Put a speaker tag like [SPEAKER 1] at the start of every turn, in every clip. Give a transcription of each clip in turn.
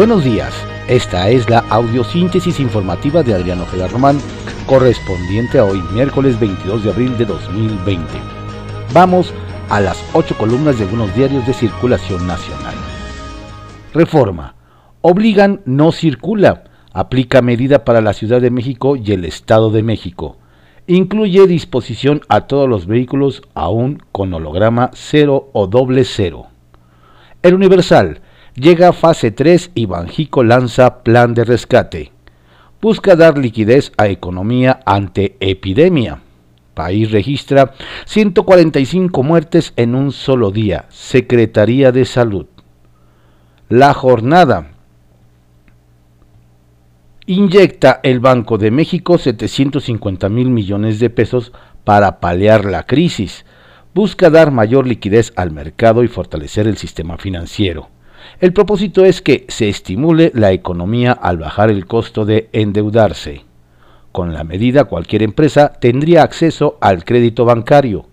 [SPEAKER 1] Buenos días, esta es la audiosíntesis informativa de Adriano Ojeda Román, correspondiente a hoy, miércoles 22 de abril de 2020. Vamos a las ocho columnas de algunos diarios de circulación nacional. Reforma. Obligan no circula. Aplica medida para la Ciudad de México y el Estado de México. Incluye disposición a todos los vehículos aún con holograma cero o doble cero. El Universal Llega fase 3 y Banjico lanza plan de rescate. Busca dar liquidez a economía ante epidemia. País registra 145 muertes en un solo día. Secretaría de Salud. La jornada. Inyecta el Banco de México 750 mil millones de pesos para paliar la crisis. Busca dar mayor liquidez al mercado y fortalecer el sistema financiero. El propósito es que se estimule la economía al bajar el costo de endeudarse. Con la medida cualquier empresa tendría acceso al crédito bancario.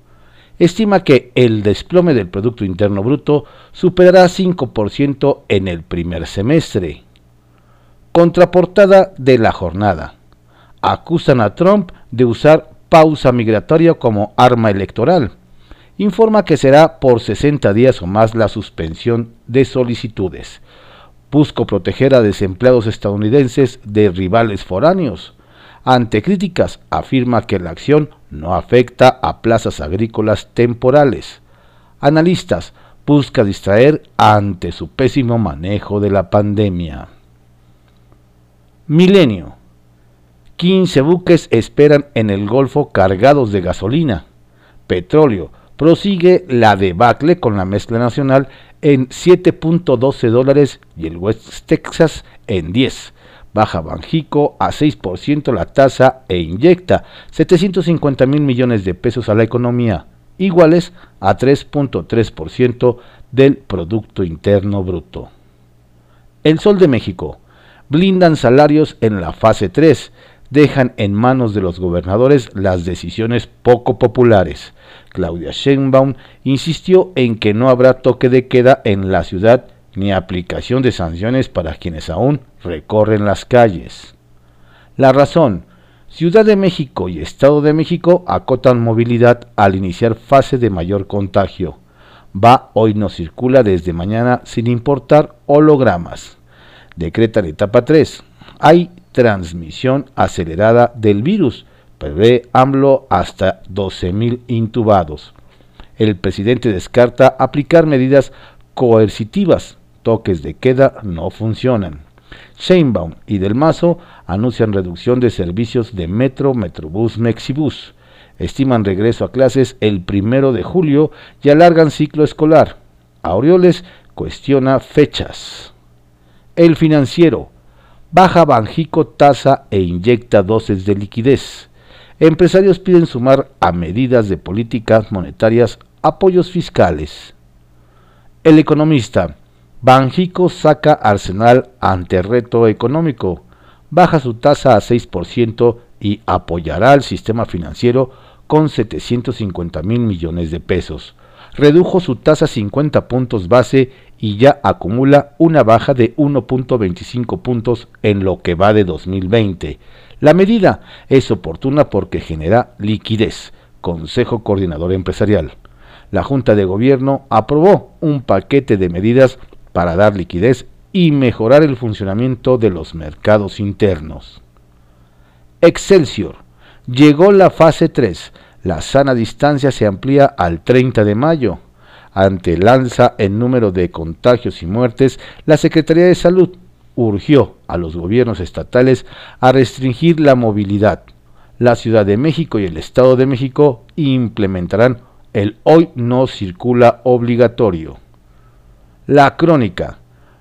[SPEAKER 1] Estima que el desplome del Producto Interno Bruto superará 5% en el primer semestre. Contraportada de la jornada. Acusan a Trump de usar pausa migratoria como arma electoral informa que será por 60 días o más la suspensión de solicitudes. Busco proteger a desempleados estadounidenses de rivales foráneos. Ante críticas, afirma que la acción no afecta a plazas agrícolas temporales. Analistas busca distraer ante su pésimo manejo de la pandemia. Milenio. 15 buques esperan en el Golfo cargados de gasolina, petróleo, prosigue la debacle con la mezcla nacional en 7.12 dólares y el West Texas en 10. Baja Banjico a 6% la tasa e inyecta 750 mil millones de pesos a la economía, iguales a 3.3% del Producto Interno Bruto. El Sol de México. Blindan salarios en la fase 3 dejan en manos de los gobernadores las decisiones poco populares. Claudia Sheinbaum insistió en que no habrá toque de queda en la ciudad ni aplicación de sanciones para quienes aún recorren las calles. La razón, Ciudad de México y Estado de México acotan movilidad al iniciar fase de mayor contagio. Va hoy no circula desde mañana sin importar hologramas. Decreta la etapa 3. Hay transmisión acelerada del virus. Prevé AMLO hasta 12.000 intubados. El presidente descarta aplicar medidas coercitivas. Toques de queda no funcionan. Sheinbaum y Del Mazo anuncian reducción de servicios de Metro, Metrobús, Mexibus. Estiman regreso a clases el primero de julio y alargan ciclo escolar. Aureoles cuestiona fechas. El financiero Baja Banjico tasa e inyecta dosis de liquidez. Empresarios piden sumar a medidas de políticas monetarias apoyos fiscales. El economista. Banjico saca arsenal ante reto económico. Baja su tasa a 6% y apoyará al sistema financiero con 750 mil millones de pesos redujo su tasa 50 puntos base y ya acumula una baja de 1.25 puntos en lo que va de 2020. La medida es oportuna porque genera liquidez. Consejo Coordinador Empresarial. La Junta de Gobierno aprobó un paquete de medidas para dar liquidez y mejorar el funcionamiento de los mercados internos. Excelsior. Llegó la fase 3 la sana distancia se amplía al 30 de mayo. Ante el en número de contagios y muertes, la Secretaría de Salud urgió a los gobiernos estatales a restringir la movilidad. La Ciudad de México y el Estado de México implementarán el hoy no circula obligatorio. La crónica.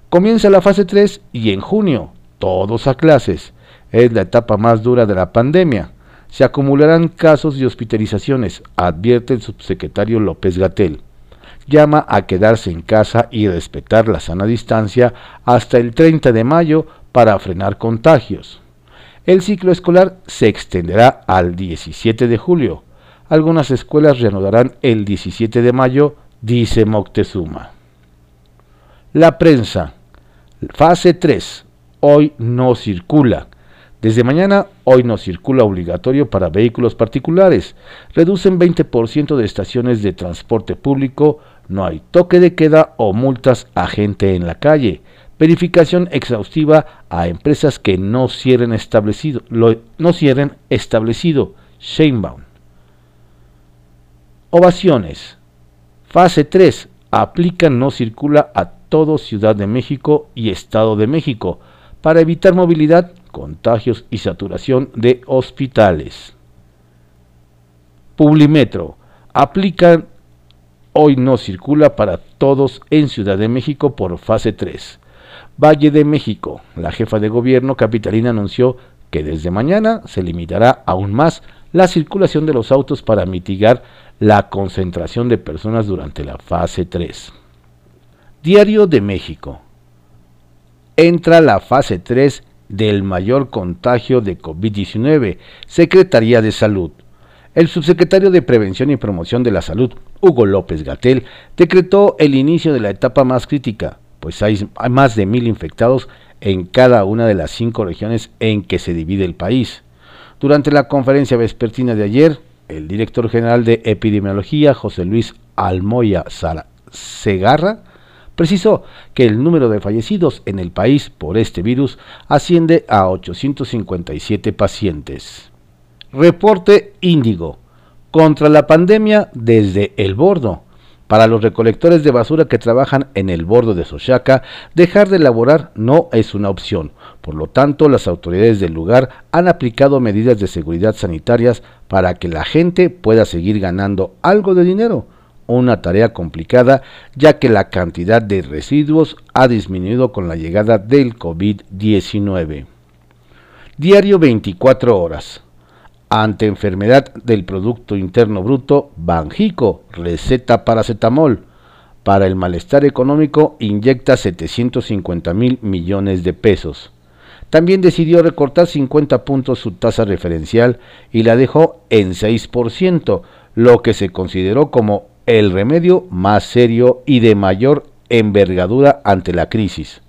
[SPEAKER 1] Comienza la fase 3 y en junio, todos a clases. Es la etapa más dura de la pandemia se acumularán casos de hospitalizaciones, advierte el subsecretario López Gatel. Llama a quedarse en casa y respetar la sana distancia hasta el 30 de mayo para frenar contagios. El ciclo escolar se extenderá al 17 de julio. Algunas escuelas reanudarán el 17 de mayo, dice Moctezuma. La prensa. Fase 3. Hoy no circula. Desde mañana, hoy no circula obligatorio para vehículos particulares. Reducen 20% de estaciones de transporte público. No hay toque de queda o multas a gente en la calle. Verificación exhaustiva a empresas que no cierren establecido. no cierren establecido. Sheinbaum. Ovaciones. Fase 3. Aplica no circula a todo Ciudad de México y Estado de México para evitar movilidad, contagios y saturación de hospitales. Publimetro. Aplican hoy no circula para todos en Ciudad de México por fase 3. Valle de México. La jefa de gobierno capitalina anunció que desde mañana se limitará aún más la circulación de los autos para mitigar la concentración de personas durante la fase 3. Diario de México entra la fase 3 del mayor contagio de COVID-19, Secretaría de Salud. El subsecretario de Prevención y Promoción de la Salud, Hugo López Gatel, decretó el inicio de la etapa más crítica, pues hay más de mil infectados en cada una de las cinco regiones en que se divide el país. Durante la conferencia vespertina de ayer, el director general de epidemiología, José Luis Almoya Segarra, precisó que el número de fallecidos en el país por este virus asciende a 857 pacientes. Reporte Índigo. Contra la pandemia desde el bordo. Para los recolectores de basura que trabajan en el bordo de Sochaca, dejar de elaborar no es una opción. Por lo tanto, las autoridades del lugar han aplicado medidas de seguridad sanitarias para que la gente pueda seguir ganando algo de dinero una tarea complicada ya que la cantidad de residuos ha disminuido con la llegada del COVID-19. Diario 24 horas. Ante enfermedad del Producto Interno Bruto, Banjico receta paracetamol. Para el malestar económico inyecta 750 mil millones de pesos. También decidió recortar 50 puntos su tasa referencial y la dejó en 6%, lo que se consideró como el remedio más serio y de mayor envergadura ante la crisis.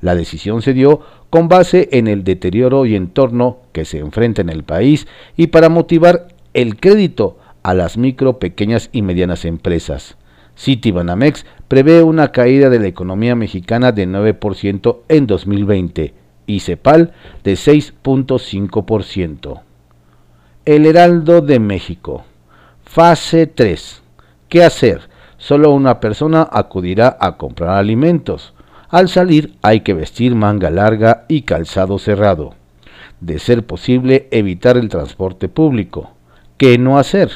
[SPEAKER 1] La decisión se dio con base en el deterioro y entorno que se enfrenta en el país y para motivar el crédito a las micro, pequeñas y medianas empresas. Citibanamex prevé una caída de la economía mexicana de 9% en 2020 y CEPAL de 6.5%. El Heraldo de México. Fase 3 ¿Qué hacer? Solo una persona acudirá a comprar alimentos. Al salir hay que vestir manga larga y calzado cerrado. De ser posible, evitar el transporte público. ¿Qué no hacer?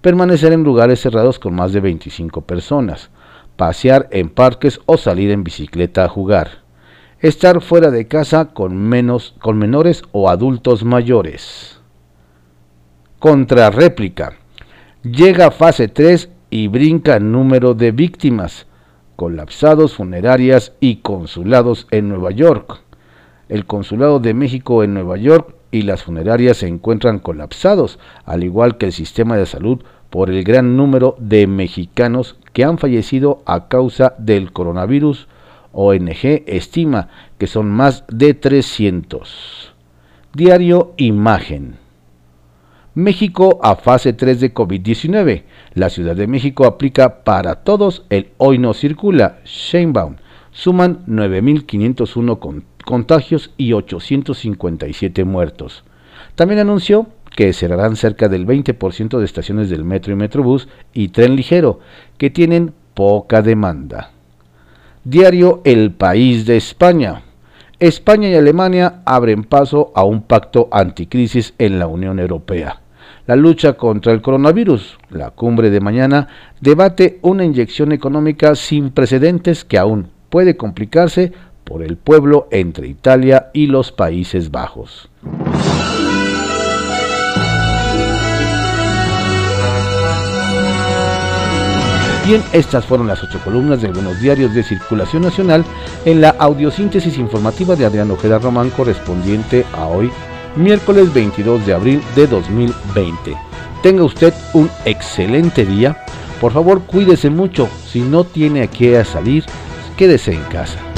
[SPEAKER 1] Permanecer en lugares cerrados con más de 25 personas. Pasear en parques o salir en bicicleta a jugar. Estar fuera de casa con, menos, con menores o adultos mayores. Contrarréplica. Llega fase 3 y brinca número de víctimas, colapsados funerarias y consulados en Nueva York. El Consulado de México en Nueva York y las funerarias se encuentran colapsados, al igual que el sistema de salud por el gran número de mexicanos que han fallecido a causa del coronavirus. ONG estima que son más de 300. Diario Imagen. México a fase 3 de COVID-19. La Ciudad de México aplica para todos el hoy no circula. Sheinbaum. Suman 9.501 contagios y 857 muertos. También anunció que cerrarán cerca del 20% de estaciones del metro y metrobús y tren ligero, que tienen poca demanda. Diario El País de España. España y Alemania abren paso a un pacto anticrisis en la Unión Europea la lucha contra el coronavirus. La cumbre de mañana debate una inyección económica sin precedentes que aún puede complicarse por el pueblo entre Italia y los Países Bajos. Bien, estas fueron las ocho columnas de algunos diarios de circulación nacional en la audiosíntesis informativa de Adrián Ojeda Román correspondiente a hoy, miércoles 22 de abril de 2020. Tenga usted un excelente día. Por favor, cuídese mucho. Si no tiene a qué salir, quédese en casa.